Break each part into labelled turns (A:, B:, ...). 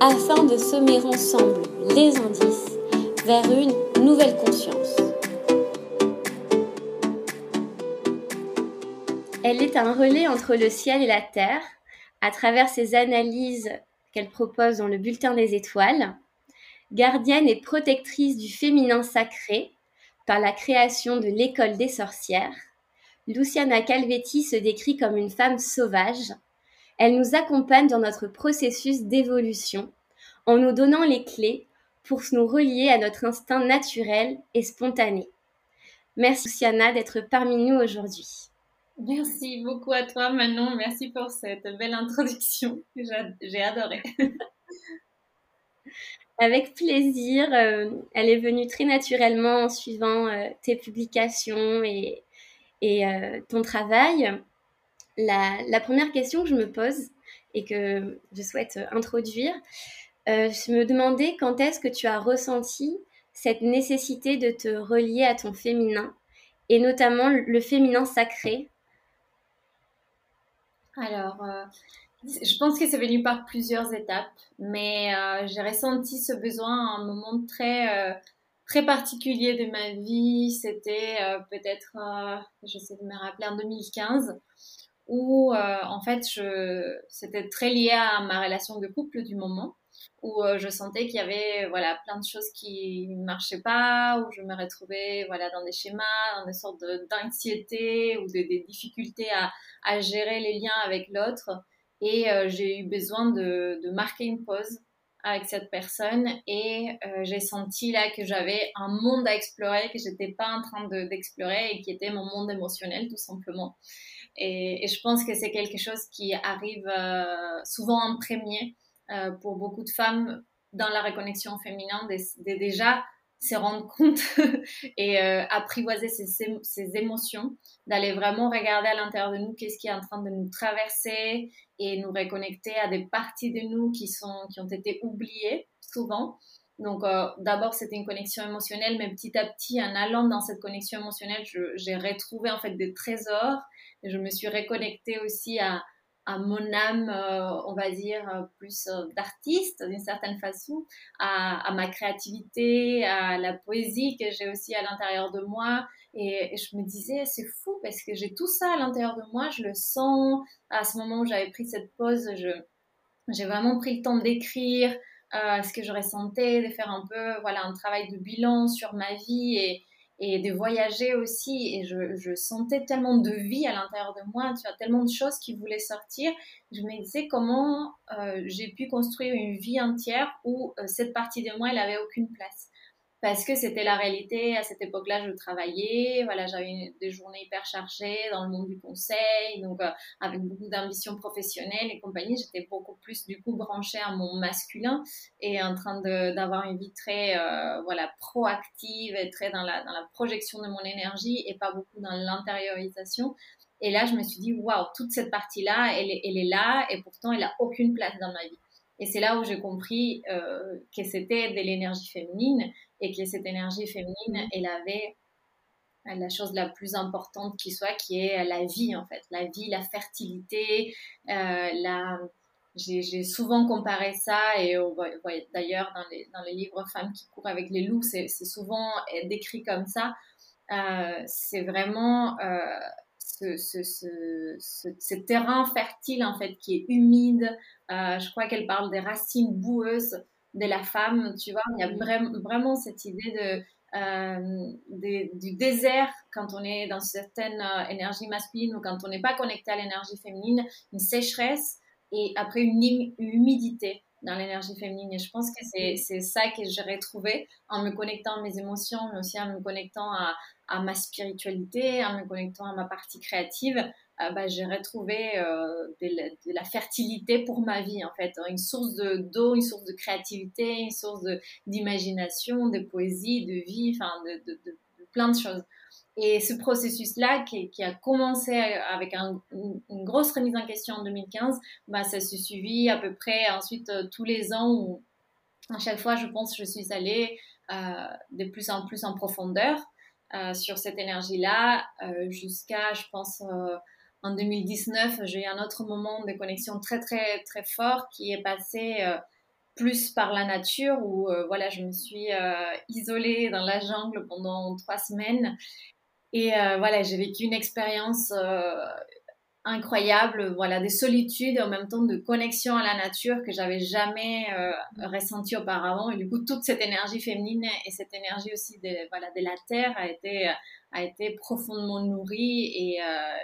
A: afin de semer ensemble les indices vers une nouvelle conscience. Elle est un relais entre le ciel et la terre à travers ses analyses qu'elle propose dans le bulletin des étoiles, gardienne et protectrice du féminin sacré par la création de l'école des sorcières. Luciana Calvetti se décrit comme une femme sauvage, elle nous accompagne dans notre processus d'évolution en nous donnant les clés pour nous relier à notre instinct naturel et spontané. Merci Luciana d'être parmi nous aujourd'hui.
B: Merci beaucoup à toi Manon, merci pour cette belle introduction, j'ai adoré.
A: Avec plaisir, euh, elle est venue très naturellement en suivant euh, tes publications et, euh, ton travail. La, première question que je me pose et que je souhaite introduire, euh, je me demandais quand est-ce que tu as ressenti cette nécessité de te relier à ton féminin et notamment le féminin sacré?
B: Alors, euh, je pense que c'est venu par plusieurs étapes, mais euh, j'ai ressenti ce besoin à un moment très très particulier de ma vie. C'était peut-être, j'essaie de me rappeler, en 2015 où euh, en fait c'était très lié à ma relation de couple du moment où euh, je sentais qu'il y avait voilà plein de choses qui ne marchaient pas où je me retrouvais voilà dans des schémas dans des sortes d'anxiété ou des difficultés à, à, gérer les liens avec l'autre. Et euh, j'ai eu besoin de, de, marquer une pause avec cette personne et j'ai senti là que j'avais un monde à explorer que j'étais pas en train d'explorer et qui était mon monde émotionnel tout simplement et, je pense que c'est quelque chose qui arrive euh, souvent en premier euh, pour beaucoup de femmes dans la reconnexion féminine, de, déjà se rendre compte et euh, apprivoiser ses, émotions, d'aller vraiment regarder à l'intérieur de nous qu'est-ce qui est en train de nous traverser et nous reconnecter à des parties de nous qui, sont, qui ont été oubliées souvent. Donc d'abord c'était une connexion émotionnelle, mais petit à petit en allant dans cette connexion émotionnelle, j'ai retrouvé en fait des trésors je me suis reconnectée aussi à, à mon âme, euh, on va dire, euh, plus euh, d'artiste d'une certaine façon, à, ma créativité, à la poésie que j'ai aussi à l'intérieur de moi. Et, je me disais, c'est fou parce que j'ai tout ça à l'intérieur de moi, je le sens. À ce moment où j'avais pris cette pause, j'ai vraiment pris le temps d'écrire ce que je ressentais, de faire un peu voilà, un travail de bilan sur ma vie et, et de voyager aussi. Et je, je, sentais tellement de vie à l'intérieur de moi, tu as tellement de choses qui voulaient sortir. Je me disais comment euh, j'ai pu construire une vie entière où euh, cette partie de moi, elle avait aucune place parce que c'était la réalité. À cette époque-là, je travaillais, voilà, j'avais des journées hyper chargées dans le monde du conseil, donc euh, avec beaucoup d'ambition professionnelle et compagnie. J'étais beaucoup plus du coup branchée à mon masculin et en train d'avoir une vie très euh, voilà proactive et très dans la, dans la projection de mon énergie et pas beaucoup dans l'intériorisation. Et là, je me suis dit, waouh, toute cette partie-là, elle, elle est là et pourtant, elle a aucune place dans ma vie. Et c'est là où j'ai compris euh, que c'était de l'énergie féminine et que cette énergie féminine, mm-hmm. elle avait la chose la plus importante qui soit, qui est la vie en fait, la vie, la fertilité, euh, la... J'ai souvent comparé ça et d'ailleurs dans les, dans les livres Femmes qui courent avec les loups, c'est souvent décrit comme ça. Euh, c'est vraiment ce, ce, ce, terrain fertile en fait qui est humide. Euh, je crois qu'elle parle des racines boueuses de la femme, tu vois. Il y a vraiment, vraiment cette idée de, euh, du désert quand on est dans certaines euh, énergies masculines ou quand on n'est pas connecté à l'énergie féminine, une sécheresse et après une humidité dans l'énergie féminine. Et je pense que c'est ça que j'ai retrouvé en me connectant à mes émotions, mais aussi en me connectant à, à ma spiritualité, en me connectant à ma partie créative, bah, j'ai retrouvé de, la fertilité pour ma vie, en fait. Une source d'eau, une source de créativité, une source d'imagination, de, poésie, de vie, enfin, de, plein de choses. Et ce processus-là, qui, a commencé avec une grosse remise en question en 2015, bah, ça se suivi à peu près ensuite tous les ans où à chaque fois, je pense, je suis allée euh, de plus en plus en profondeur euh, sur cette énergie-là, euh, jusqu'à, je pense, en 2019, j'ai eu un autre moment de connexion très, très, très fort qui est passé plus par la nature où voilà je me suis isolée dans la jungle pendant trois semaines. Et voilà j'ai vécu une expérience incroyable, voilà, des solitudes et en même temps de connexion à la nature que j'avais jamais euh, ressenti auparavant. Et du coup, toute cette énergie féminine et cette énergie aussi de, voilà, de la terre a été, a été profondément nourrie. Et, euh,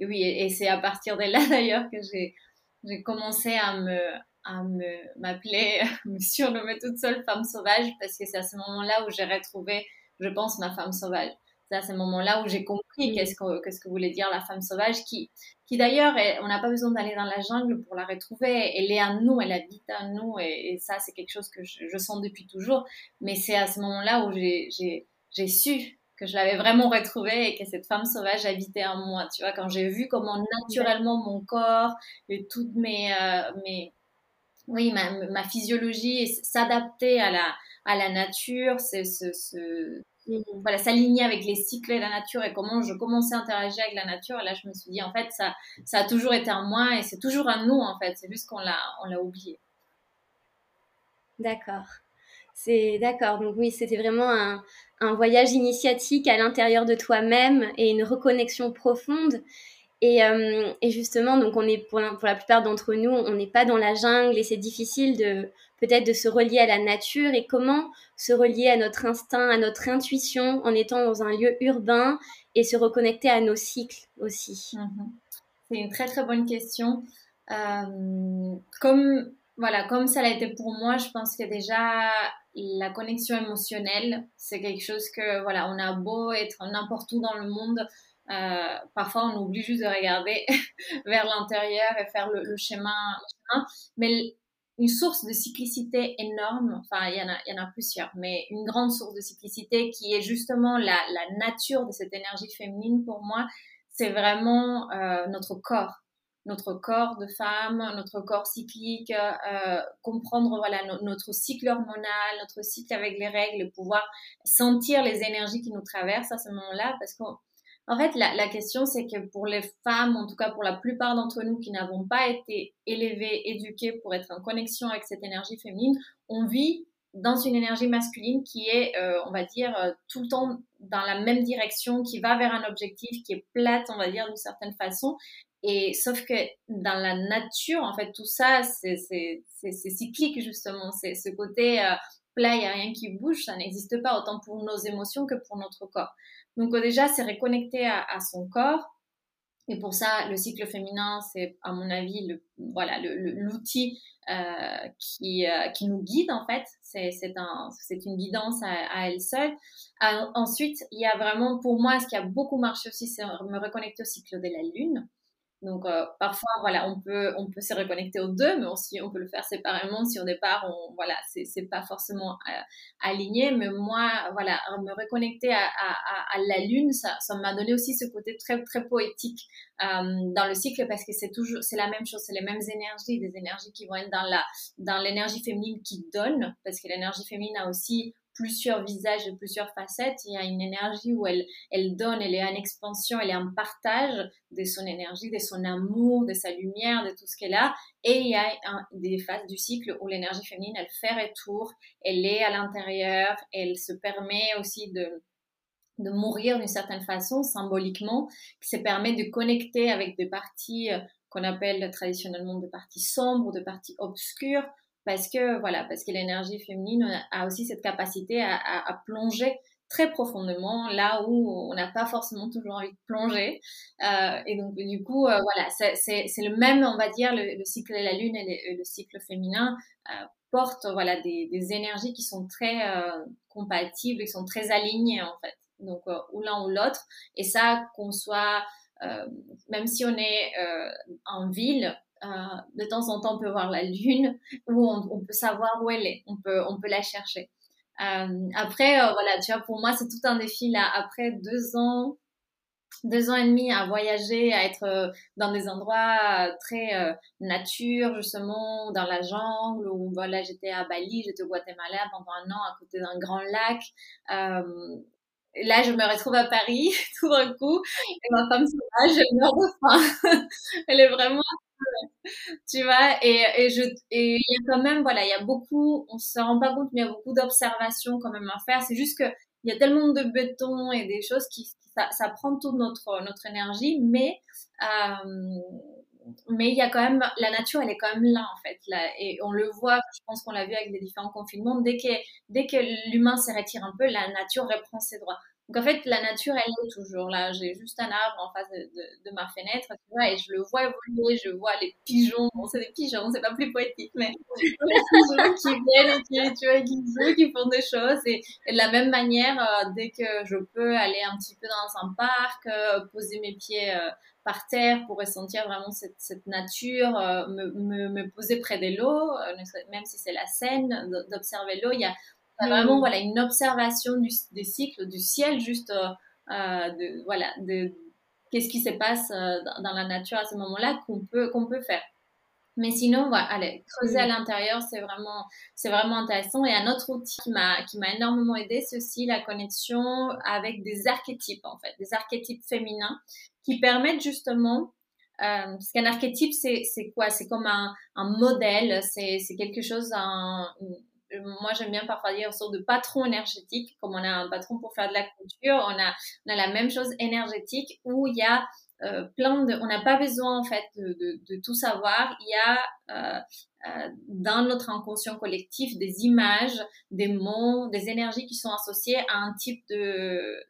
B: et oui, et, c'est à partir de là d'ailleurs que j'ai, j'ai commencé à me, à me, m'appeler, me surnommer toute seule femme sauvage parce que c'est à ce moment-là où j'ai retrouvé, je pense, ma femme sauvage. C'est à ce moment-là où j'ai compris qu'est-ce que, qu'est-ce que voulait dire la femme sauvage, qui, qui d'ailleurs, on n'a pas besoin d'aller dans la jungle pour la retrouver. Elle est à nous, elle habite à nous, et, ça, c'est quelque chose que je, sens depuis toujours. Mais c'est à ce moment-là où j'ai, su que je l'avais vraiment retrouvée et que cette femme sauvage habitait en moi. Tu vois, quand j'ai vu comment naturellement mon corps et toutes mes, euh, mes oui, ma, ma physiologie s'adaptait à la, à la nature, c'est ce, ce. Voilà, s'aligner avec les cycles de la nature et comment je commençais à interagir avec la nature. Et là, je me suis dit, en fait, ça, ça a toujours été en moi et c'est toujours un nous, en fait. C'est juste qu'on l'a, on l'a oublié.
A: D'accord. C'est d'accord. Donc oui, c'était vraiment un, un, voyage initiatique à l'intérieur de toi-même et une reconnexion profonde. Et, euh, et, justement, donc on est pour la plupart d'entre nous, on n'est pas dans la jungle et c'est difficile de peut-être de se relier à la nature et comment se relier à notre instinct, à notre intuition en étant dans un lieu urbain et se reconnecter à nos cycles aussi.
B: Mhm. C'est une très très bonne question. Euh, comme voilà, comme ça l'a été pour moi, je pense que déjà la connexion émotionnelle, c'est quelque chose que voilà, on a beau être n'importe où dans le monde, euh, parfois, on oublie juste de regarder vers l'intérieur et faire le, le, schéma, Mais une source de cyclicité énorme, enfin, il y, en a, il y en a plusieurs, mais une grande source de cyclicité qui est justement la, la nature de cette énergie féminine pour moi, c'est vraiment euh, notre corps. Notre corps de femme, notre corps cyclique, euh, comprendre voilà notre cycle hormonal, notre cycle avec les règles, pouvoir sentir les énergies qui nous traversent à ce moment-là, parce que en fait, la, question, c'est que pour les femmes, en tout cas pour la plupart d'entre nous qui n'avons pas été élevées, éduquées pour être en connexion avec cette énergie féminine, on vit dans une énergie masculine qui est, euh, on va dire, euh, tout le temps dans la même direction, qui va vers un objectif, qui est plate, on va dire, d'une certaine façon. Et sauf que dans la nature, en fait, tout ça, c'est cyclique, justement. C'est ce côté euh, plat, il n'y a rien qui bouge, ça n'existe pas autant pour nos émotions que pour notre corps. Donc déjà, c'est reconnecter à, à, son corps. Et pour ça, le cycle féminin, c'est à mon avis le, voilà l'outil euh, qui, euh, qui nous guide en fait. C'est un, une guidance à, elle seule. Euh, ensuite, il y a vraiment pour moi ce qui a beaucoup marché aussi, c'est me reconnecter au cycle de la lune. Donc euh, parfois voilà on peut on peut se reconnecter aux deux mais aussi on peut le faire séparément. Si au départ on voilà c'est pas forcément euh, aligné mais moi voilà me reconnecter à, à, à la lune ça ça m'a donné aussi ce côté très très poétique euh, dans le cycle parce que c'est toujours c'est la même chose c'est les mêmes énergies des énergies qui vont être dans la dans l'énergie féminine qui donne parce que l'énergie féminine a aussi plusieurs visages et plusieurs facettes. Il y a une énergie où elle, elle donne, elle est en expansion, elle est en partage de son énergie, de son amour, de sa lumière, de tout ce qu'elle a. Et il y a des phases du cycle où l'énergie féminine, elle fait retour, elle est à l'intérieur, elle se permet aussi de de mourir d'une certaine façon, symboliquement, qui se permet de connecter avec des parties euh, qu'on appelle traditionnellement des parties sombres, des parties obscures, parce que voilà, parce que l'énergie féminine a aussi cette capacité à, à, à, plonger très profondément là où on n'a pas forcément toujours envie de plonger. Euh, et donc du coup, euh, voilà, c'est le même, on va dire, le, cycle de la lune et le, cycle féminin euh, portent voilà des, des, énergies qui sont très euh, compatibles, qui sont très alignées en fait. Donc ou l'un ou l'autre. Et ça, qu'on soit même si on est en ville, de temps en temps, on peut voir la lune ou on, peut savoir où elle est. On peut, on peut la chercher. après, voilà, tu vois, pour moi, c'est tout un défi là. Après deux ans, deux ans et demi à voyager, à être euh, dans des endroits euh, très euh, nature, justement, dans la jungle, où voilà, j'étais à Bali, j'étais au Guatemala pendant un an à côté d'un grand lac. Euh, là, je me retrouve à Paris tout d'un coup, et ma femme sauvage, elle meurt de faim. elle est vraiment tu vois et, et il y a quand même voilà il y a beaucoup on se rend pas compte mais il y a beaucoup d'observations quand même à faire c'est juste que il y a tellement de béton et des choses qui, ça, prend toute notre notre énergie, mais euh, mais il y a quand même la nature, elle est quand même là en fait, et on le voit. Je pense qu'on l'a vu avec les différents confinements. Dès que dès que l'humain se retire un peu, la nature reprend ses droits. Donc en fait, la nature, elle est toujours là. J'ai juste un arbre en face de, ma fenêtre, tu et je le vois évoluer. Je vois les pigeons. Bon, c'est des pigeons, c'est pas plus poétique, mais les pigeons qui viennent et qui, tu vois, qui jouent, qui font des choses. Et, de la même manière, euh, dès que je peux aller un petit peu dans un parc, euh, poser mes pieds euh, par terre pour ressentir vraiment cette, nature, me, me, poser près de l'eau, même si c'est la scène, d'observer l'eau, il y a vraiment voilà une observation du, des cycles du ciel juste euh, euh, de voilà de qu'est-ce qui se passe euh, dans, la nature à ce moment-là qu'on peut qu'on peut faire. Mais sinon, voilà, allez, creuser à l'intérieur, c'est vraiment, c'est vraiment intéressant. Et un autre outil qui m'a, qui m'a énormément aidé, c'est aussi la connexion avec des archétypes, en fait, des archétypes féminins qui permettent justement, euh, parce qu'un archétype, c'est, c'est quoi? C'est comme un, un modèle, c'est, c'est quelque chose, un, moi j'aime bien parfois dire une sorte de patron énergétique, comme on a un patron pour faire de la couture, on a, on a la même chose énergétique où il y a euh, plein de, on n'a pas besoin en fait de, de, de, tout savoir. Il y a euh, euh, dans notre inconscient collectif des images, des mots, des énergies qui sont associées à un type de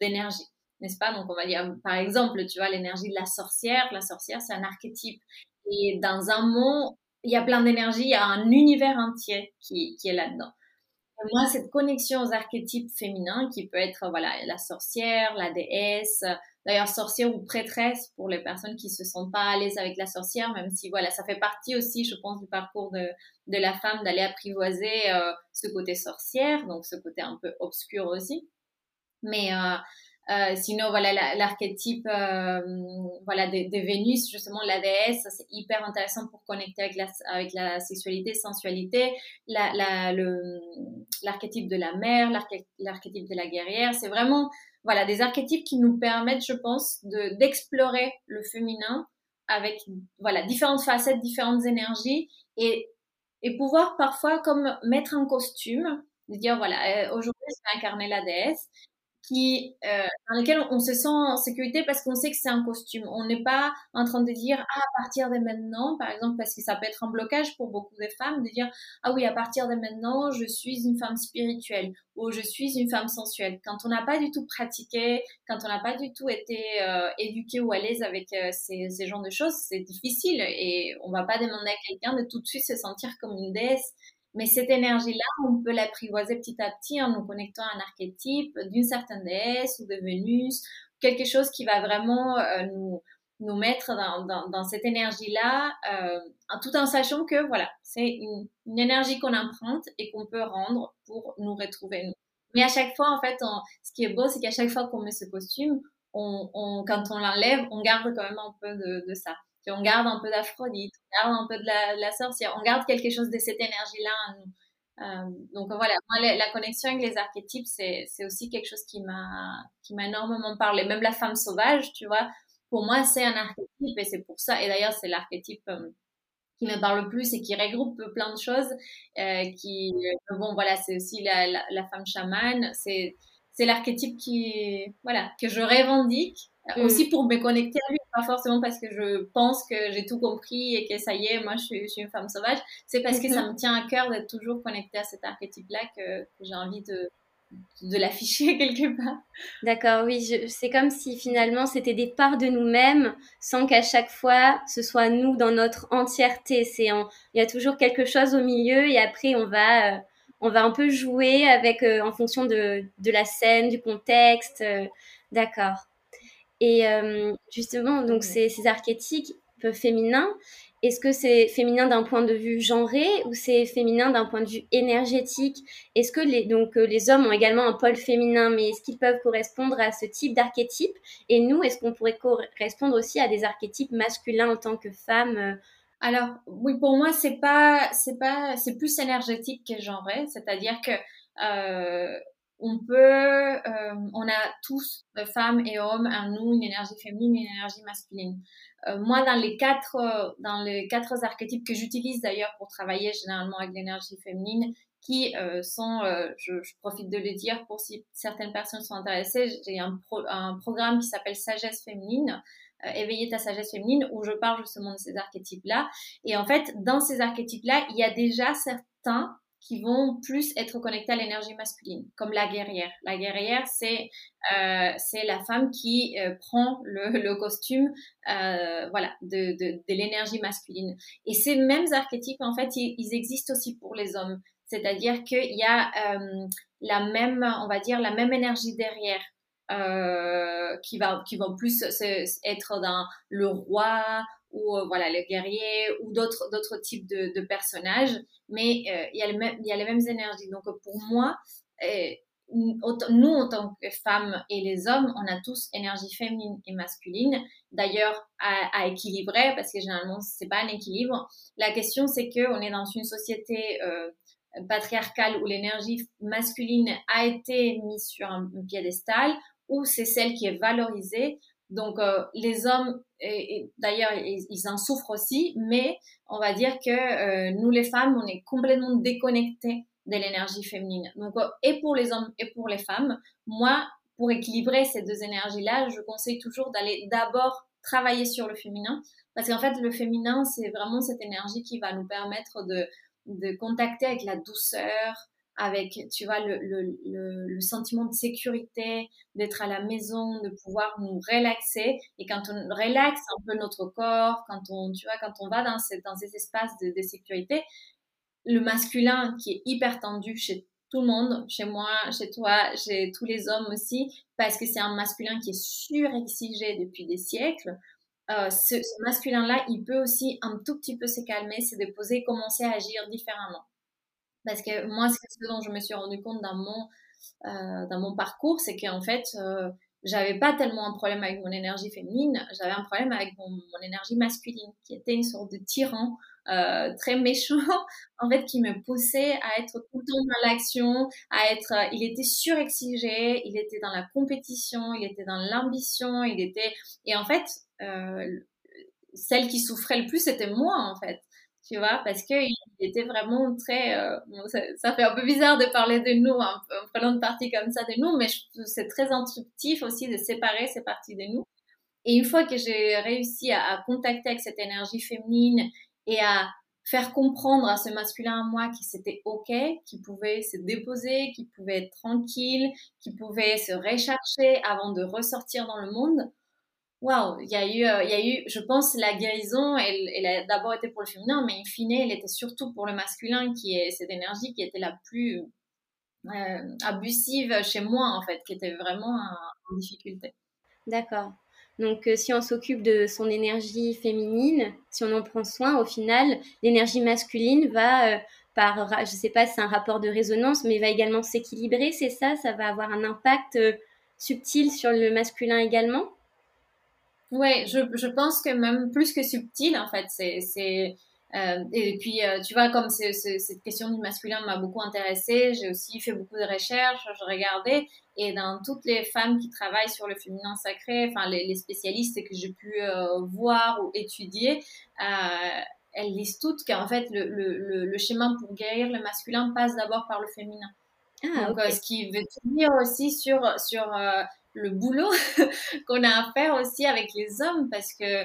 B: d'énergie, n'est-ce pas? Donc on va dire par exemple, tu vois l'énergie de la sorcière. La sorcière c'est un archétype et dans un mot il y a plein d'énergie, il y a un univers entier qui, est là-dedans. Moi, cette connexion aux archétypes féminins, qui peut être voilà la sorcière, la déesse, d'ailleurs sorcière ou prêtresse pour les personnes qui se sentent pas à l'aise avec la sorcière, même si voilà ça fait partie aussi, je pense, du parcours de, de la femme d'aller apprivoiser euh, ce côté sorcière, donc ce côté un peu obscur aussi. Mais euh, euh, sinon, voilà, l'archétype euh, voilà, de, Vénus, justement, la déesse, c'est hyper intéressant pour connecter avec la, avec la sexualité, sensualité. L'archétype de la mère, l'archétype de la guerrière, c'est vraiment voilà, des archétypes qui nous permettent, je pense, d'explorer le féminin avec voilà, différentes facettes, différentes énergies et, et pouvoir parfois comme mettre un costume, de dire voilà, euh, aujourd'hui je vais incarner la déesse qui, euh, dans lequel on se sent en sécurité parce qu'on sait que c'est un costume. On n'est pas en train de dire ah, à partir de maintenant, par exemple, parce que ça peut être un blocage pour beaucoup de femmes de dire ah oui à partir de maintenant je suis une femme spirituelle ou je suis une femme sensuelle. Quand on n'a pas du tout pratiqué, quand on n'a pas du tout été euh, éduqué ou à l'aise avec euh, ces, ces genres de choses, c'est difficile et on va pas demander à quelqu'un de tout de suite se sentir comme une déesse. Mais cette énergie-là, on peut l'apprivoiser petit à petit en nous connectant à un archétype d'une certaine déesse ou de Vénus, quelque chose qui va vraiment euh, nous, nous mettre dans, dans, dans cette énergie-là, euh, tout en sachant que voilà, c'est une, une, énergie qu'on emprunte et qu'on peut rendre pour nous retrouver nous. Mais à chaque fois, en fait, ce qui est beau, c'est qu'à chaque fois qu'on met ce costume, on, on, quand on l'enlève, on garde quand même un peu de, de ça on garde un peu d'Aphrodite, on garde un peu de la, sorcière, on garde quelque chose de cette énergie-là en nous. Euh, donc voilà, moi, la, connexion avec les archétypes, c'est, aussi quelque chose qui m'a, qui m'a énormément parlé. Même la femme sauvage, tu vois, pour moi, c'est un archétype et c'est pour ça. Et d'ailleurs, c'est l'archétype euh, qui me parle le plus et qui regroupe plein de choses. Euh, qui, bon, voilà, c'est aussi la, la femme chamane. C'est, c'est l'archétype qui, voilà, que je revendique mm. aussi pour me connecter à lui, pas forcément parce que je pense que j'ai tout compris et que ça y est, moi je suis, une femme sauvage, c'est parce que ça mm-hmm. me tient à cœur d'être toujours connectée à cet archétype-là que, j'ai envie de, de l'afficher quelque part.
A: D'accord, oui, c'est comme si finalement c'était des parts de nous-mêmes sans qu'à chaque fois ce soit nous dans notre entièreté. C'est il y a toujours quelque chose au milieu et après on va euh, on va un peu jouer avec euh, en fonction de, de, la scène, du contexte. Euh, d'accord. Et justement, donc ces, ces archétypes féminins, est-ce que c'est féminin d'un point de vue genré ou c'est féminin d'un point de vue énergétique? Est-ce que les, donc, euh, les hommes ont également un pôle féminin, mais est-ce qu'ils peuvent correspondre à ce type d'archétype Et nous, est-ce qu'on pourrait correspondre aussi à des archétypes masculins en tant que femmes euh?
B: Alors oui, pour moi, c'est pas, c'est pas, c'est plus énergétique que genré, c'est-à-dire que euh, on peut, euh, on a tous, euh, femmes et hommes, en nous une énergie féminine, une énergie masculine. Euh, moi, dans les quatre, dans les quatre archétypes que j'utilise d'ailleurs pour travailler généralement avec l'énergie féminine, qui sont, je, profite de le dire pour si certaines personnes sont intéressées, j'ai un, un programme qui s'appelle Sagesse féminine, éveiller ta sagesse féminine, où je parle justement de ces archétypes-là. Et en fait, dans ces archétypes-là, il y a déjà certains qui vont plus être connectés à l'énergie masculine, comme la guerrière. La guerrière, c'est euh, la femme qui euh, prend le, costume euh, voilà, de, l'énergie masculine. Et ces mêmes archétypes, en fait, ils, existent aussi pour les hommes. C'est-à-dire qu'il y a la même, on va dire, la même énergie derrière. Qui va qui vont plus être dans le roi ou euh, voilà les guerriers ou d'autres d'autres types de, personnages mais euh, il y a y a les mêmes énergies. Donc pour moi nous en tant que femmes et les hommes on a tous énergie féminine et masculine. D'ailleurs à, équilibrer parce que généralement c'est pas un équilibre. La question c'est que on est dans une société euh, patriarcale où l'énergie masculine a été mise sur un piédestal ou c'est celle qui est valorisée. Donc euh, les hommes, et, d'ailleurs, ils, en souffrent aussi, mais on va dire que euh, nous les femmes, on est complètement déconnectés de l'énergie féminine. Donc euh, et pour les hommes et pour les femmes, moi, pour équilibrer ces deux énergies-là, je conseille toujours d'aller d'abord travailler sur le féminin, parce qu'en fait, le féminin, c'est vraiment cette énergie qui va nous permettre de, de contacter avec la douceur, avec, tu vois, le, le, le, sentiment de sécurité, d'être à la maison, de pouvoir nous relaxer. Et quand on relaxe un peu notre corps, quand on, tu vois, quand on va dans ces, dans ces espaces de, de sécurité, le masculin qui est hyper tendu chez tout le monde, chez moi, chez toi, chez tous les hommes aussi, parce que c'est un masculin qui est surexigé depuis des siècles. Euh, ce, ce masculin-là, il peut aussi un tout petit peu se calmer, se déposer, commencer à agir différemment. Parce que moi, ce dont je me suis rendu compte dans mon, euh, dans mon parcours, c'est qu'en fait, euh, j'avais pas tellement un problème avec mon énergie féminine, j'avais un problème avec mon, énergie masculine, qui était une sorte de tyran euh, très méchant, en fait, qui me poussait à être tout le temps dans l'action, à être, euh, il était surexigé, il était dans la compétition, il était dans l'ambition, il était, et en fait, euh, celle qui souffrait le plus, c'était moi, en fait tu vois, parce qu'il était vraiment très... Euh, ça, fait un peu bizarre de parler de nous en, prenant une partie comme ça de nous, mais c'est très instructif aussi de séparer ces parties de nous. Et une fois que j'ai réussi à, à, contacter avec cette énergie féminine et à faire comprendre à ce masculin à moi que c'était OK, qu'il pouvait se déposer, qu'il pouvait être tranquille, qu'il pouvait se rechercher avant de ressortir dans le monde, waouh, il y a eu, euh, il y a eu, je pense, la guérison, elle, a d'abord été pour le féminin, mais in fine, elle était surtout pour le masculin, qui est cette énergie qui était la plus euh, abusive chez moi, en fait, qui était vraiment en difficulté.
A: D'accord. Donc, euh, si on s'occupe de son énergie féminine, si on en prend soin, au final, l'énergie masculine va, par, je ne sais pas si c'est un rapport de résonance, mais va également s'équilibrer, c'est ça? Ça va avoir un impact subtil sur le masculin également?
B: Ouais, je, je pense que même plus que subtil, en fait, c'est, c'est, euh, et puis, euh, tu vois, comme cette question du masculin m'a beaucoup intéressée, j'ai aussi fait beaucoup de recherches, je regardais, et dans toutes les femmes qui travaillent sur le féminin sacré, enfin, les, les spécialistes que j'ai pu euh, voir ou étudier, euh, elles disent toutes qu'en fait, le, le, le, schéma pour guérir le masculin passe d'abord par le féminin. Ah, Donc, ce qui veut dire aussi sur, sur le boulot qu'on a à faire aussi avec les hommes parce que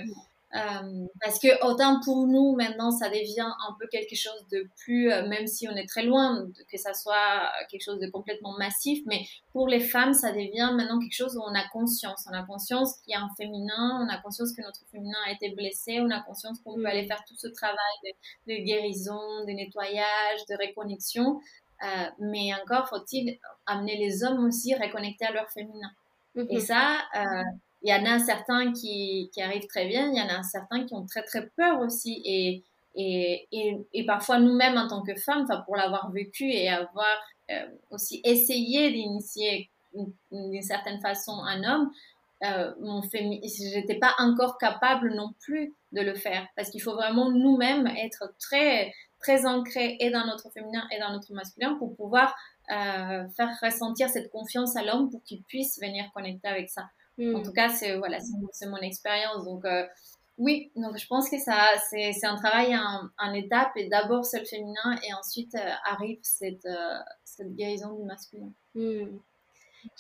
B: euh, parce que autant pour nous maintenant ça devient un peu quelque chose de plus euh, même si on est très loin que ça soit quelque chose de complètement massif mais pour les femmes ça devient maintenant quelque chose où on a conscience. On a conscience qu'il y a un féminin on a conscience que notre féminin a été blessé on a conscience qu'on peut mm. aller faire tout ce travail de, de guérison de nettoyage de reconnexion. Euh, mais encore faut-il amener les hommes aussi reconnecter à leur féminin et ça, euh, il y en a certains qui, qui arrivent très bien, il y en a certains qui ont très très peur aussi. Et, et, et, parfois nous-mêmes en tant que femmes, pour l'avoir vécu et avoir euh, aussi essayé d'initier d'une certaine façon un homme, euh, j'étais pas encore capable non plus de le faire parce qu'il faut vraiment nous-mêmes être très très ancrés et dans notre féminin et dans notre masculin pour pouvoir euh, faire ressentir cette confiance à l'homme pour qu'il puisse venir connecter avec ça. En hmm. tout cas, c'est voilà, c'est mon expérience. Donc euh, oui, donc je pense que ça c'est un travail en, étapes et d'abord c'est le féminin et ensuite euh, arrive cette, cette guérison du masculin. Hmm.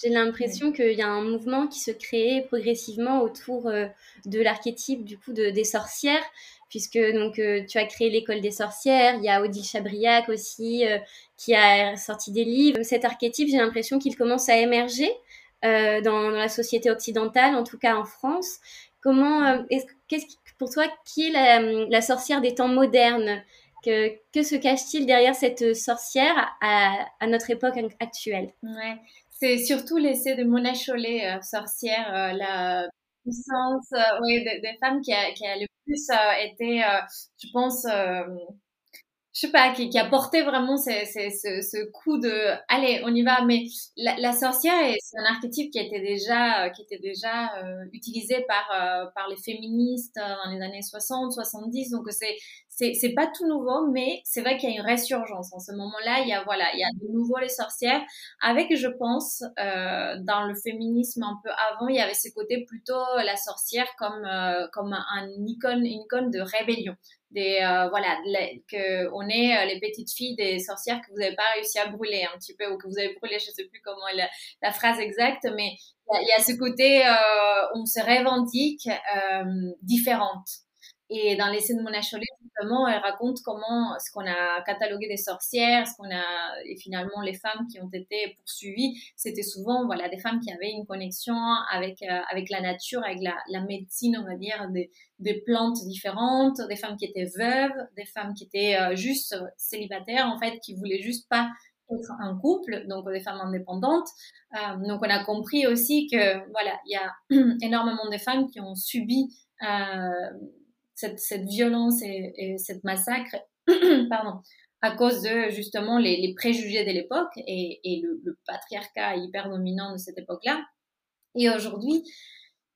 A: J'ai l'impression qu'il y a un mouvement qui se crée progressivement autour euh, de l'archétype du coup de, des sorcières, puisque donc euh, tu as créé l'école des sorcières. Il y a Odile Chabriac aussi euh, qui a sorti des livres. Cet archétype, j'ai l'impression qu'il commence à émerger dans, dans, la société occidentale, en tout cas en France. Comment, qu'est-ce pour toi, qui est la, la sorcière des temps modernes? Que, que, se cache-t-il derrière cette sorcière à, à notre époque actuelle?
B: Ouais c'est surtout l'essai de Mona Chollet, euh, sorcière, euh, la euh, oui, des, femmes qui a, qui a le plus été, je pense, je sais pas, qui, qui a porté vraiment ce, ce, ce, coup de allez, on y va. Mais la, la sorcière, c'est un archétype qui était déjà, qui était déjà utilisé par, par les féministes dans les années 60, 70. Donc c'est c'est pas tout nouveau, mais c'est vrai qu'il y a une résurgence. En ce moment-là, il y a voilà, il y a de nouveau les sorcières. Avec, je pense, euh, dans le féminisme un peu avant, il y avait ce côté plutôt la sorcière comme euh, comme un icône, une icône de rébellion. Des euh, voilà, que on est les petites filles des sorcières que vous n'avez pas réussi à brûler un petit peu ou que vous avez brûlé, je sais plus comment la, la phrase exacte, mais il y, a ce côté, on se revendique différente. Et dans l'essai de Mona Chollet, justement, elle raconte comment ce qu'on a catalogué des sorcières, ce qu'on a et finalement les femmes qui ont été poursuivies, c'était souvent voilà des femmes qui avaient une connexion avec euh, avec la nature, avec la, la, médecine, on va dire des, des plantes différentes, des femmes qui étaient veuves, des femmes qui étaient euh, juste célibataires en fait, qui voulaient juste pas être un couple, donc des femmes indépendantes. Euh, donc on a compris aussi que voilà, il y a énormément de femmes qui ont subi euh, cette, violence et, et, cette massacre, pardon, à cause de justement les, préjugés de l'époque et, le, patriarcat hyper dominant de cette époque-là. Et aujourd'hui,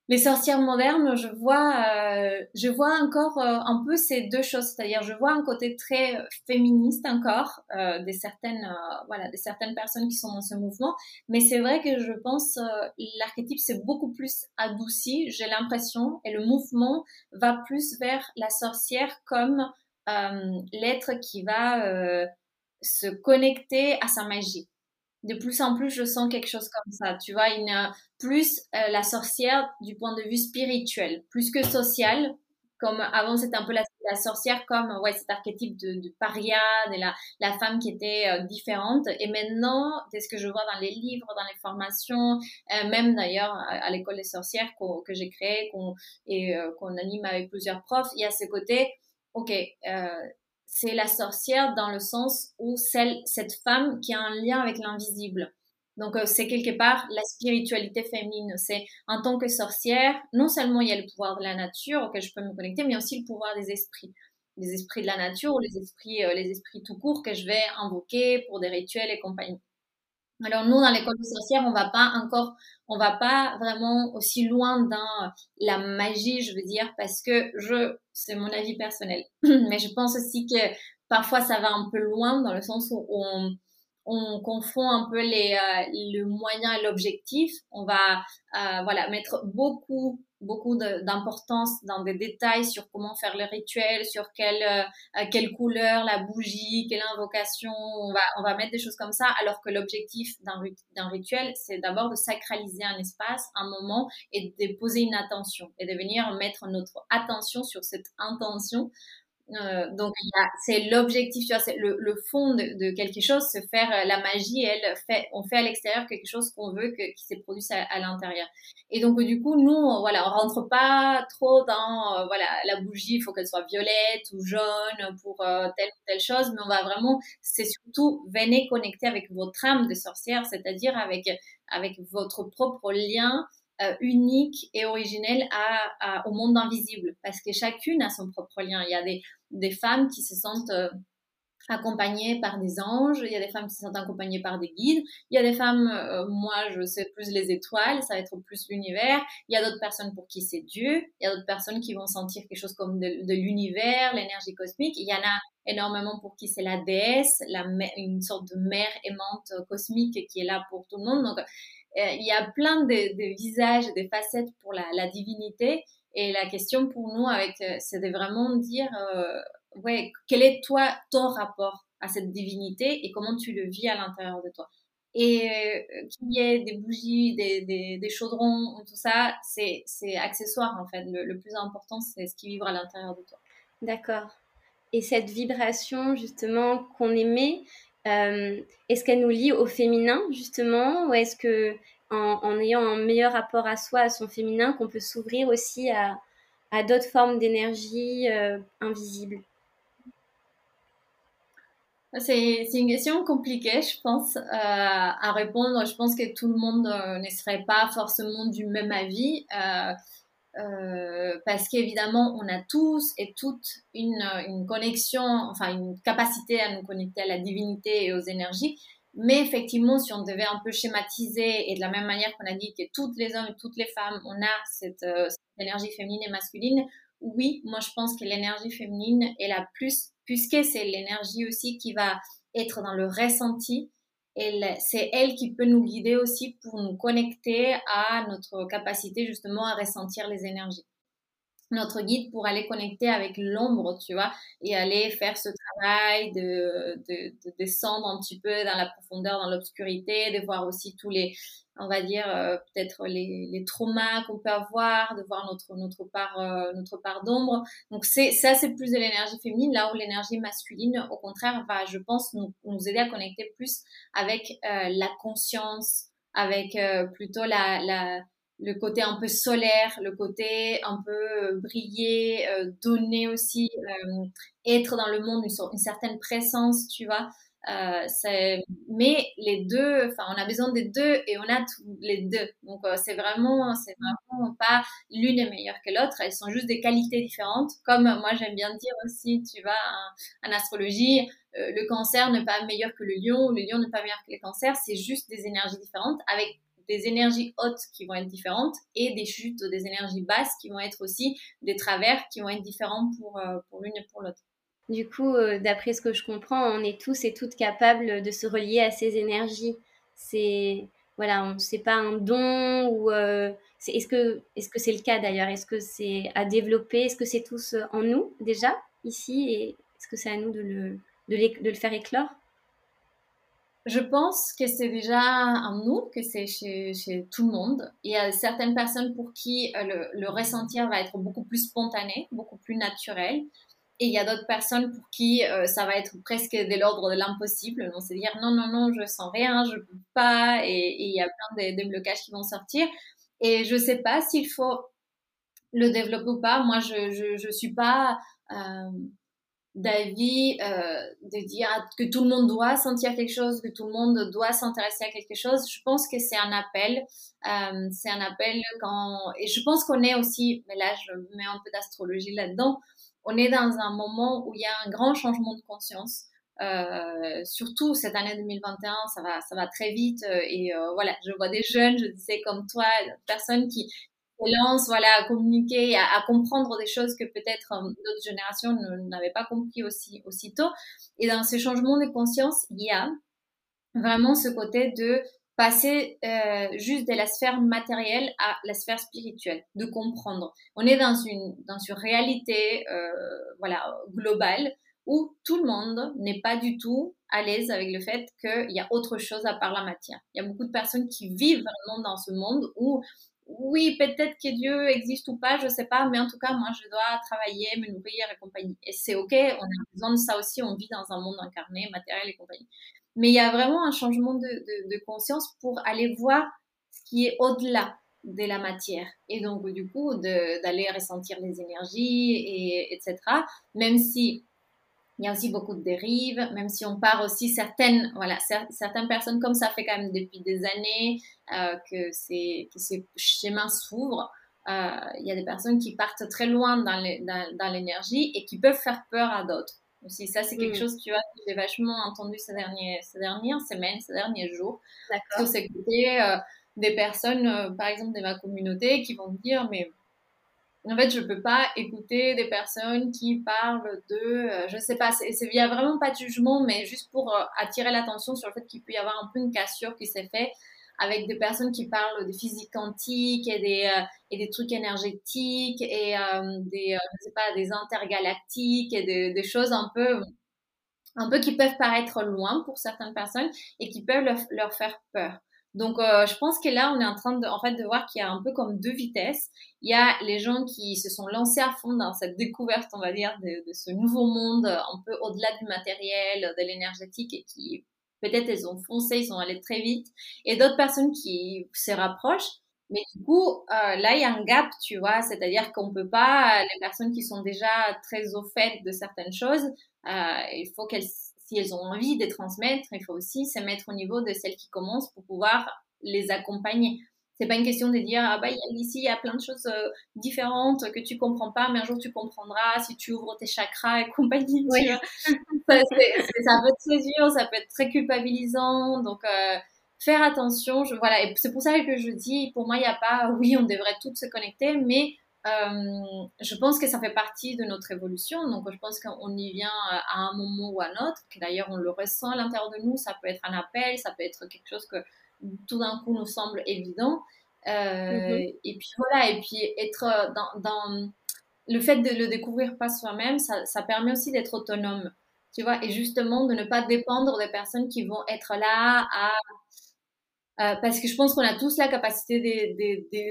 B: les sorcières modernes, je vois, euh, je vois encore euh, un peu ces deux choses, c'est-à-dire je vois un côté très féministe encore euh, des certaines, euh, voilà, des certaines personnes qui sont dans ce mouvement, mais c'est vrai que je pense euh, l'archétype s'est beaucoup plus adouci, j'ai l'impression, et le mouvement va plus vers la sorcière comme l'être qui va se connecter à sa magie de plus en plus, je sens quelque chose comme ça. Tu vois, a plus euh, la sorcière du point de vue spirituel, plus que social. Comme avant, c'était un peu la, sorcière comme ouais, cet archétype de, paria, de la, femme qui était euh, différente. Et maintenant, c'est ce que je vois dans les livres, dans les formations, euh, même d'ailleurs à, l'école des sorcières que j'ai créé qu'on et qu'on anime avec plusieurs profs, il y a ce côté, ok, c'est la sorcière dans le sens où celle, cette femme qui a un lien avec l'invisible. Donc euh, c'est quelque part la spiritualité féminine. C'est en tant que sorcière, non seulement il y a le pouvoir de la nature auquel je peux me connecter, mais aussi le pouvoir des esprits, les esprits de la nature ou les esprits, euh, les esprits tout court que je vais invoquer pour des rituels et compagnie. Alors nous, dans l'école de sorcière, on va pas encore, on va pas vraiment aussi loin dans la magie, je veux dire, parce que je, c'est mon avis personnel, mais je pense aussi que parfois ça va un peu loin dans le sens où on, on confond un peu les, euh, le moyen et l'objectif. On va euh, voilà mettre beaucoup beaucoup d'importance dans des détails sur comment faire le rituel, sur quelle, euh, quelle couleur, la bougie, quelle invocation, on va, on va mettre des choses comme ça, alors que l'objectif d'un rituel, c'est d'abord de sacraliser un espace, un moment, et de poser une attention, et de venir mettre notre attention sur cette intention euh, donc c'est l'objectif, tu vois, c'est le, le, fond de, de, quelque chose, se faire euh, la magie, elle fait, on fait à l'extérieur quelque chose qu'on veut que, qui s'est produit à, à l'intérieur. Et donc du coup, nous, on, voilà, on rentre pas trop dans, euh, voilà, la bougie, il faut qu'elle soit violette ou jaune pour telle ou telle chose, mais on va vraiment, c'est surtout venez connecter avec votre âme de sorcière, c'est-à-dire avec avec votre propre lien euh, unique et originelle au monde invisible, parce que chacune a son propre lien. Il y a des, femmes qui se sentent euh, accompagnées par des anges, il y a des femmes qui sont accompagnées par des guides, il y a des femmes, euh, moi je sais plus les étoiles, ça va être plus l'univers, il y a d'autres personnes pour qui c'est Dieu, il y a d'autres personnes qui vont sentir quelque chose comme de, l'univers, l'énergie cosmique, il y en a énormément pour qui c'est la déesse, une sorte de mère aimante cosmique qui est là pour tout le monde. Donc, il y a plein de, visages, de facettes pour la, divinité. Et la question pour nous, avec, euh, c'est de vraiment dire, euh, ouais, quel est toi ton rapport à cette divinité et comment tu le vis à l'intérieur de toi? Et euh, qu'il y ait des bougies, des, chaudrons, tout ça, c'est, accessoire en fait. Le, le plus important, c'est ce qui vit à l'intérieur de toi.
A: D'accord. Et cette vibration justement qu'on émet, euh, est-ce qu'elle nous lie au féminin justement, ou est-ce que en, ayant un meilleur rapport à soi, à son féminin, qu'on peut s'ouvrir aussi à, d'autres formes d'énergie euh, invisibles?
B: C'est, c'est une question compliquée, je pense, euh, à répondre. Je pense que tout le monde euh, ne serait pas forcément du même avis. Euh, parce qu'évidemment, on a tous et toutes une, une, connexion, enfin une capacité à nous connecter à la divinité et aux énergies. Mais effectivement, si on devait un peu schématiser, et de la même manière qu'on a dit que toutes les hommes et toutes les femmes, on a cette, euh, cette énergie féminine et masculine, oui, moi je pense que l'énergie féminine est la plus, puisque c'est l'énergie aussi qui va être dans le ressenti, c'est elle qui peut nous guider aussi pour nous connecter à notre capacité justement à ressentir les énergies. Notre guide pour aller connecter avec l'ombre, tu vois, et aller faire ce travail de, de, de descendre un petit peu dans la profondeur, dans l'obscurité, de voir aussi tous les, on va dire euh, peut-être les, les traumas qu'on peut avoir, de voir notre notre part euh, notre part d'ombre. Donc c'est ça c'est plus de l'énergie féminine là où l'énergie masculine au contraire va je pense nous, nous aider à connecter plus avec euh, la conscience, avec euh, plutôt la, la le côté un peu solaire, le côté un peu briller, donner aussi, être dans le monde une, certaine présence, tu vois. Euh, mais les deux, enfin, on a besoin des deux et on a tous les deux. Donc, euh, c'est vraiment, c'est vraiment pas l'une est meilleure que l'autre. Elles sont juste des qualités différentes. Comme moi, j'aime bien dire aussi, tu vois, en, astrologie, euh, le cancer n'est pas meilleur que le lion, le lion n'est pas meilleur que le cancer. C'est juste des énergies différentes avec des énergies hautes qui vont être différentes et des chutes des énergies basses qui vont être aussi des travers qui vont être différents pour, euh, pour l'une et pour l'autre.
A: Du coup, euh, d'après ce que je comprends, on est tous et toutes capables de se relier à ces énergies. C'est voilà, c'est pas un don ou euh, est-ce que est-ce que c'est le cas d'ailleurs? Est-ce que c'est à développer? Est-ce que c'est tous en nous déjà ici? Et est-ce que c'est à nous de le de, de le faire éclore?
B: Je pense que c'est déjà en nous, que c'est chez, chez, tout le monde. Il y a certaines personnes pour qui euh, le, le ressentir va être beaucoup plus spontané, beaucoup plus naturel. Et il y a d'autres personnes pour qui euh, ça va être presque de l'ordre de l'impossible. On se dire non, non, non, je sens rien, je peux pas. Et, il y a plein de, de, blocages qui vont sortir. Et je sais pas s'il faut le développer ou pas. Moi, je, je, je suis pas euh, d'avis euh, de dire que tout le monde doit sentir quelque chose, que tout le monde doit s'intéresser à quelque chose. Je pense que c'est un appel. Euh, c'est un appel quand... Et je pense qu'on est aussi, mais là, je mets un peu d'astrologie là-dedans on est dans un moment où il y a un grand changement de conscience. Euh, surtout cette année 2021, ça va, ça va très vite. Euh, et euh, voilà, je vois des jeunes, je disais comme toi, personnes qui voilà, à communiquer, à, comprendre des choses que peut-être euh, d'autres générations n'avaient pas compris aussi, aussitôt. Et dans ces changements de conscience, il y a vraiment ce côté de passer euh, juste de la sphère matérielle à la sphère spirituelle, de comprendre. On est dans une, dans une réalité euh, voilà, globale où tout le monde n'est pas du tout à l'aise avec le fait qu'il y a autre chose à part la matière. Il y a beaucoup de personnes qui vivent vraiment dans ce monde où oui, peut-être que Dieu existe ou pas, je sais pas, mais en tout cas, moi, je dois travailler, me nourrir et compagnie. Et c'est ok, on a besoin de ça aussi, on vit dans un monde incarné, matériel et compagnie. Mais il y a vraiment un changement de, de, de conscience pour aller voir ce qui est au-delà de la matière. Et donc, du coup, d'aller ressentir les énergies, et, etc. Même si il y a aussi beaucoup de dérives, même si on part aussi certaines, voilà, certaines personnes, comme ça fait quand même depuis des années euh, que, ces, que ces schémas s'ouvrent, euh, il y a des personnes qui partent très loin dans l'énergie et qui peuvent faire peur à d'autres. Aussi, ça, c'est quelque mm. chose, tu vois, que j'ai vachement entendu ces, derniers, ces dernières semaines, ces derniers jours. Sur ces côtés, euh, des personnes, euh, par exemple, de ma communauté, qui vont me dire, mais en fait, je peux pas écouter des personnes qui parlent de, euh, je sais pas, il n'y a vraiment pas de jugement, mais juste pour euh, attirer l'attention sur le fait qu'il peut y avoir un peu une cassure qui s'est faite avec des personnes qui parlent de physique quantique et des, euh, et des trucs énergétiques et des, je sais pas, des intergalactiques et des choses un peu, un peu qui peuvent paraître loin pour certaines personnes et qui peuvent leur faire peur. Donc, euh, je pense que là, on est en train de, en fait, de voir qu'il y a un peu comme deux vitesses. Il y a les gens qui se sont lancés à fond dans cette découverte, on va dire, de, de ce nouveau monde, un peu au-delà du matériel, de l'énergétique, et qui peut-être ils ont foncé, ils sont allés très vite. Et d'autres personnes qui se rapprochent. Mais du coup, euh, là, il y a un gap, tu vois, c'est-à-dire qu'on peut pas, les personnes qui sont déjà très au fait de certaines choses, euh, il faut qu'elles si elles ont envie de transmettre, il faut aussi se mettre au niveau de celles qui commencent pour pouvoir les accompagner. C'est pas une question de dire ah bah ici il y a plein de choses euh, différentes que tu comprends pas, mais un jour tu comprendras si tu ouvres tes chakras et compagnie. ça, peut être très dur, ça peut être très culpabilisant, donc euh, faire attention. Je, voilà, et c'est pour ça que je dis, pour moi il n'y a pas, oui on devrait toutes se connecter, mais euh, je pense que ça fait partie de notre évolution. Donc, je pense qu'on y vient euh, à un moment ou à un autre, que d'ailleurs on le ressent à l'intérieur de nous. Ça peut être un appel, ça peut être quelque chose que tout d'un coup nous semble évident. Euh, mm-hmm. Et puis voilà, et puis être dans, dans, le fait de le découvrir pas soi-même, ça, ça permet aussi d'être autonome, tu vois, et justement de ne pas dépendre des personnes qui vont être là à euh, parce que je pense qu'on a tous la capacité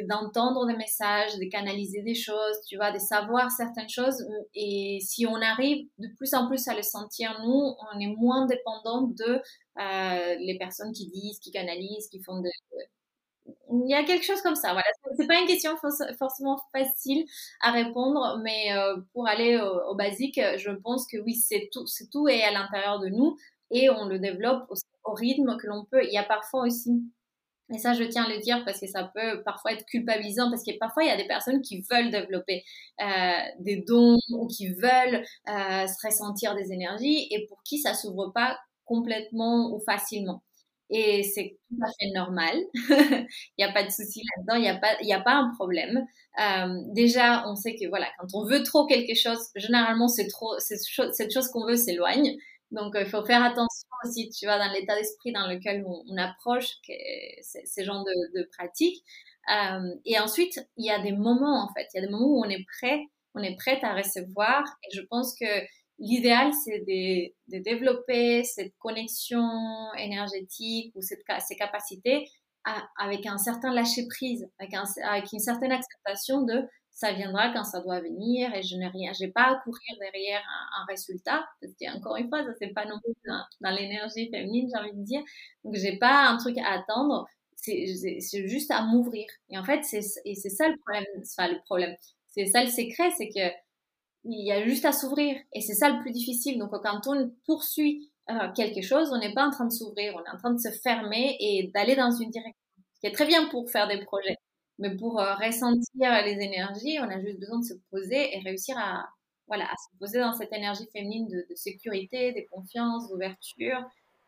B: d'entendre de, des messages, de canaliser des choses, tu vois, de savoir certaines choses. Et si on arrive de plus en plus à le sentir, nous, on est moins dépendant de euh, les personnes qui disent, qui canalisent, qui font de... Il y a quelque chose comme ça, voilà. C'est pas une question forcément facile à répondre, mais euh, pour aller au, au, basique, je pense que oui, c'est tout, c'est tout est à l'intérieur de nous et on le développe au rythme que l'on peut. Il y a parfois aussi, et ça je tiens à le dire parce que ça peut parfois être culpabilisant, parce que parfois il y a des personnes qui veulent développer euh, des dons ou qui veulent euh, se ressentir des énergies et pour qui ça s'ouvre pas complètement ou facilement. Et c'est tout à fait normal. il n'y a pas de souci là-dedans, il n'y a, pas, il a pas un problème. Euh, déjà, on sait que voilà, quand on veut trop quelque chose, généralement, c'est trop, cette chose qu'on veut s'éloigne. Donc, il faut faire attention aussi, tu vois, dans l'état d'esprit dans lequel on, approche ces genres de, de pratiques. Euh, et ensuite, il y a des moments, en fait, il y a des moments où on est prêt, on est prête à recevoir. Et je pense que l'idéal, c'est de, de, développer cette connexion énergétique ou cette, ces capacités avec un certain lâcher prise, avec, un, avec une certaine acceptation de ça viendra quand ça doit venir et je n'ai rien, j'ai pas à courir derrière un, résultat parce qu'encore une fois, ça c'est pas non plus dans, l'énergie féminine, j'ai envie de dire. Donc j'ai pas un truc à attendre, c'est juste à m'ouvrir. Et en fait, c'est ça le problème, enfin le problème, c'est ça le secret, c'est que il y a juste à s'ouvrir et c'est ça le plus difficile. Donc quand on poursuit euh, quelque chose, on n'est pas en train de s'ouvrir, on est en train de se fermer et d'aller dans une direction. Ce qui est très bien pour faire des projets. Mais pour euh, ressentir les énergies, on a juste besoin de se poser et réussir à, voilà, à se poser dans cette énergie féminine de, sécurité, de confiance, d'ouverture.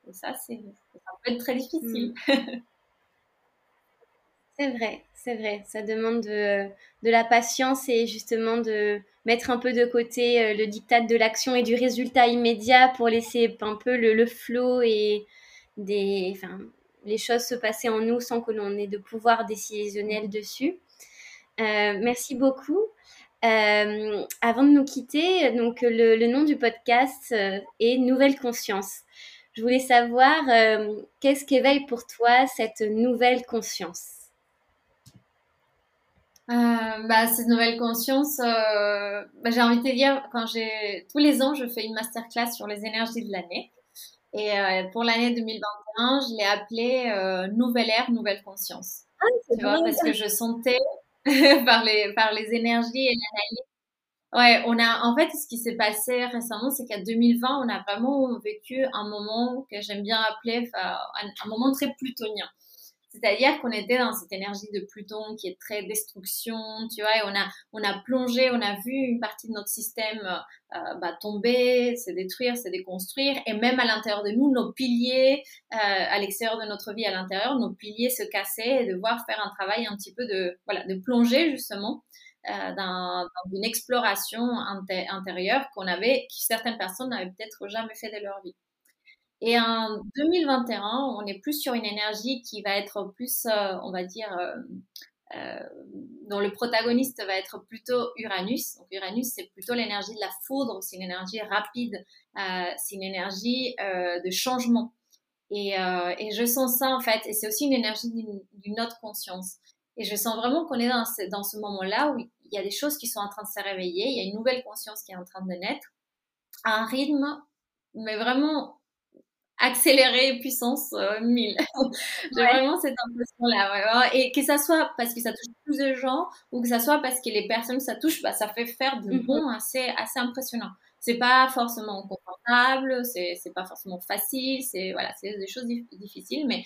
B: Et ça, c'est, ça peut être très difficile. Mm.
A: C'est vrai, c'est vrai. Ça demande de, la patience et justement de mettre un peu de côté euh, le diktat de l'action et du résultat immédiat pour laisser un peu le, le flow et des, enfin, les choses se passer en nous sans que l'on ait de pouvoir décisionnel dessus. Euh, merci beaucoup. Euh, avant de nous quitter, donc le, nom du podcast euh, est Nouvelle Conscience. Je voulais savoir qu'est-ce qu'éveille pour toi cette nouvelle conscience?
B: bah, cette nouvelle conscience, bah, j'ai envie de te dire, quand tous les ans, je fais une masterclass sur les énergies de l'année. Et euh, pour l'année 2021, je l'ai appelé euh, Nouvelle ère, nouvelle conscience. Ah, tu vois, parce que je sentais par les par les énergies et l'analyse. Ouais, on a, en fait, ce qui s'est passé récemment, c'est qu'à 2020, on a vraiment vécu un moment que j'aime bien appeler, un, un moment très plutonien. C'est-à-dire qu'on était dans cette énergie de Pluton qui est très destruction, tu vois, et on a, on a plongé, on a vu une partie de notre système euh, bah, tomber, se détruire, se déconstruire, et même à l'intérieur de nous, nos piliers, euh, à l'extérieur de notre vie, à l'intérieur, nos piliers se cassaient et devoir faire un travail un petit peu de, voilà, de plonger justement euh, dans, dans, une exploration intérieure qu'on avait, que certaines personnes n'avaient peut-être jamais fait de leur vie. Et en 2021, on est plus sur une énergie qui va être plus, euh, on va dire, euh, euh, dont le protagoniste va être plutôt Uranus. Donc Uranus, c'est plutôt l'énergie de la foudre, c'est une énergie rapide, c'est une énergie de changement. Et, et, je sens ça en fait, et c'est aussi une énergie d'une autre conscience. Et je sens vraiment qu'on est dans ce, dans ce moment-là où il y a des choses qui sont en train de se réveiller, il y a une nouvelle conscience qui est en train de naître, à un rythme, mais vraiment accéléré puissance 1000. Euh, J'ai vraiment cette impression-là. Et que ça soit parce que ça touche plus de gens ou que ça soit parce que les personnes ça touche, bah, ça fait faire de mm-hmm. bons assez, assez impressionnants. C'est pas forcément confortable, c'est, pas forcément facile, c'est, voilà, des choses difficiles, mais,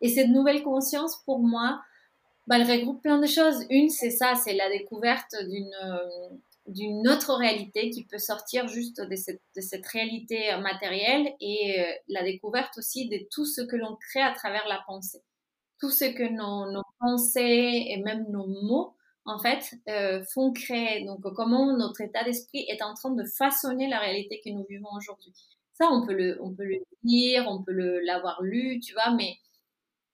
B: et cette nouvelle conscience, pour moi, bah, elle regroupe plein de choses. Une, c'est ça, c'est la découverte d'une, euh, d'une autre réalité qui peut sortir juste de cette, de cette réalité matérielle et euh, la découverte aussi de tout ce que l'on crée à travers la pensée. Tout ce que nos, nos pensées et même nos mots, en fait, euh, font créer. Donc, comment notre état d'esprit est en train de façonner la réalité que nous vivons aujourd'hui. Ça, on peut le, on peut le lire, on peut l'avoir lu, tu vois, mais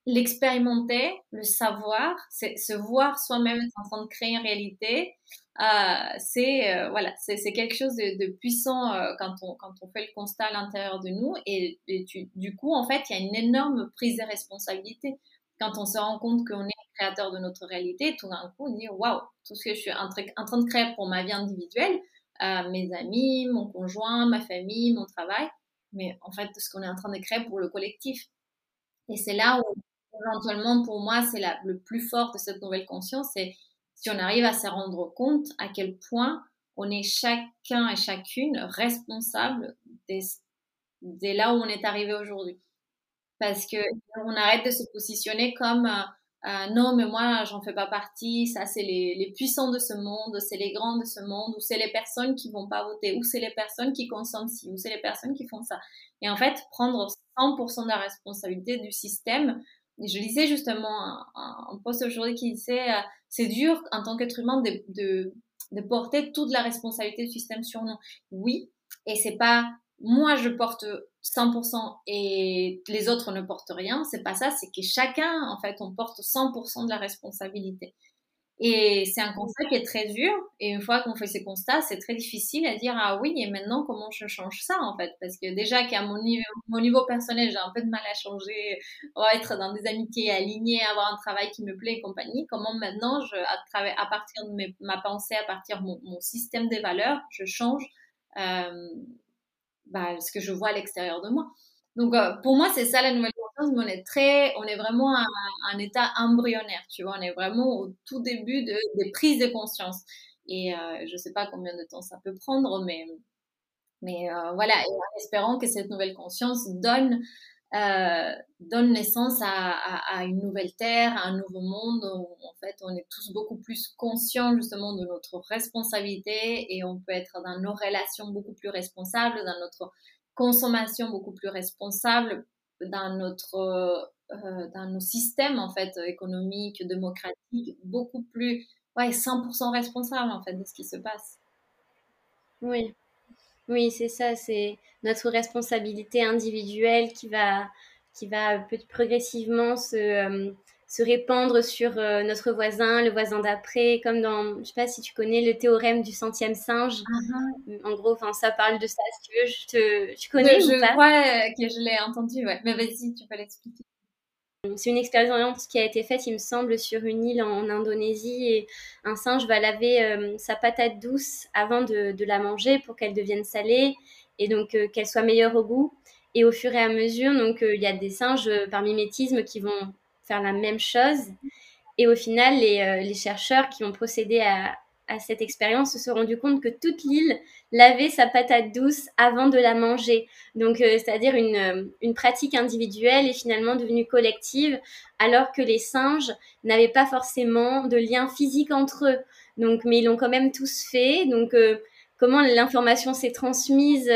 B: l'expérimenter, le savoir, se voir soi-même en train de créer une réalité, euh, c'est euh, voilà, c'est quelque chose de, puissant euh, quand on quand on fait le constat à l'intérieur de nous et, du coup en fait il y a une énorme prise de responsabilité quand on se rend compte qu'on est créateur de notre réalité, tout d'un coup on dit waouh tout ce que je suis en, train de créer pour ma vie individuelle, mes amis, mon conjoint, ma famille, mon travail, mais en fait ce qu'on est en train de créer pour le collectif. Et c'est là où éventuellement pour moi c'est le plus fort de cette nouvelle conscience, c'est si on arrive à se rendre compte à quel point on est chacun et chacune responsable dès, là où on est arrivé aujourd'hui. Parce que on arrête de se positionner comme euh, euh, non, mais moi, j'en fais pas partie. Ça, c'est les, les, puissants de ce monde, c'est les grands de ce monde, ou c'est les personnes qui vont pas voter, ou c'est les personnes qui consomment ci, ou c'est les personnes qui font ça. Et en fait, prendre 100% de la responsabilité du système je lisais justement un, post aujourd'hui qui disait euh, c'est dur en tant qu'être humain de, de, de, porter toute la responsabilité du système sur nous. Oui, et c'est pas moi je porte 100% et les autres ne portent rien, c'est pas ça, c'est que chacun en fait on porte 100% de la responsabilité. Et c'est un constat qui est très dur. Et une fois qu'on fait ces constats, c'est très difficile à dire ah oui, et maintenant comment je change ça en fait? Parce que déjà qu'à mon niveau, mon niveau personnel, j'ai un peu de mal à changer, être dans des amitiés alignées, avoir un travail qui me plaît et compagnie. Comment maintenant, je, à, à partir de ma pensée, à partir de mon, mon système des valeurs, je change euh, bah, ce que je vois à l'extérieur de moi. Donc, euh, pour moi, c'est ça la nouvelle mais on est très, on est vraiment à un état embryonnaire, tu vois, on est vraiment au tout début de, des prises de conscience. Et euh, je sais pas combien de temps ça peut prendre, mais, mais euh, voilà, et en espérant que cette nouvelle conscience donne, euh, donne naissance à, à, à, une nouvelle terre, à un nouveau monde où en fait on est tous beaucoup plus conscients justement de notre responsabilité et on peut être dans nos relations beaucoup plus responsables, dans notre consommation beaucoup plus responsable dans notre euh, dans nos systèmes en fait économiques, démocratiques, beaucoup plus ouais 100% responsable en fait de ce qui se passe.
A: Oui. Oui, c'est ça, c'est notre responsabilité individuelle qui va qui va progressivement se euh, se répandre sur euh, notre voisin, le voisin d'après, comme dans, je sais pas si tu connais le théorème du centième singe. Uh-huh. En gros, enfin, ça parle de ça. Si tu veux, je te, tu connais
B: Je, crois euh, que je l'ai entendu, ouais. Mais vas-y, tu peux l'expliquer.
A: C'est une expérience qui a été faite, il me semble, sur une île en, Indonésie et un singe va laver euh, sa patate douce avant de, de la manger pour qu'elle devienne salée et donc qu'elle soit meilleure au goût. Et au fur et à mesure, donc il y a des singes par mimétisme qui vont la même chose. Et au final, les, euh, les chercheurs qui ont procédé à, à cette expérience se sont rendus compte que toute l'île lavait sa patate douce avant de la manger. Donc, euh, c'est-à-dire une, euh, une, pratique individuelle est finalement devenue collective, alors que les singes n'avaient pas forcément de lien physique entre eux. Donc, mais ils l'ont quand même tous fait. Donc, comment l'information s'est transmise,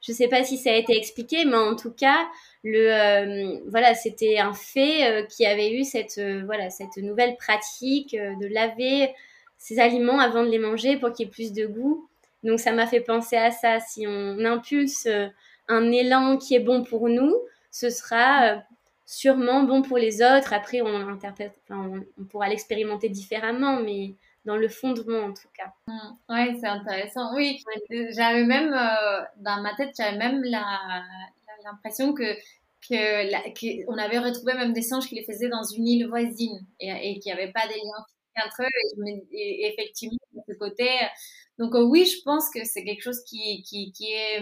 A: je ne sais pas si ça a été expliqué, mais en tout cas, le voilà, c'était un fait qui avait eu cette voilà cette nouvelle pratique de laver ces aliments avant de les manger pour qu'il y ait plus de goût. Donc ça m'a fait penser à ça. Si on impulse euh, un élan qui est bon pour nous, ce sera euh, sûrement bon pour les autres. Après, on on, pourra l'expérimenter différemment, mais dans le fondement en tout cas.
B: Mmh. Oui, c'est intéressant. Oui, j'avais même euh, dans ma tête, j'avais même l'impression que que, on avait retrouvé même des singes qui les faisaient dans une île voisine et, et n'y avait pas des liens entre eux et, effectivement de ce côté donc euh, oui je pense que c'est quelque chose qui, qui est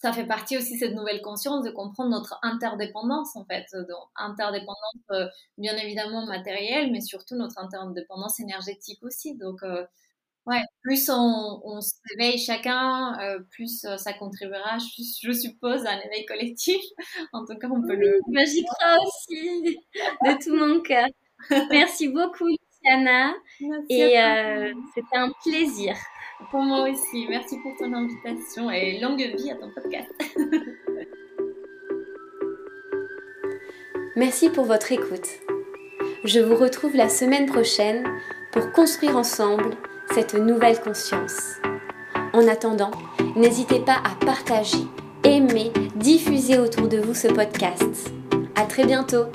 B: ça fait partie aussi de cette nouvelle conscience de comprendre notre interdépendance en fait. Donc, interdépendance euh, bien évidemment matérielle mais surtout notre interdépendance énergétique aussi. Donc euh, ouais plus on, on s'éveille chacun plus ça contribuera je, suppose à un éveil collectif. En tout cas on peut le
A: j'y crois aussi de tout mon cœur. Merci beaucoup Anna. et euh, c'était un plaisir.
B: Pour moi aussi. Merci pour ton invitation et longue vie à ton podcast.
A: Merci pour votre écoute. Je vous retrouve la semaine prochaine pour construire ensemble cette nouvelle conscience. En attendant, n'hésitez pas à partager, aimer, diffuser autour de vous ce podcast. À très bientôt!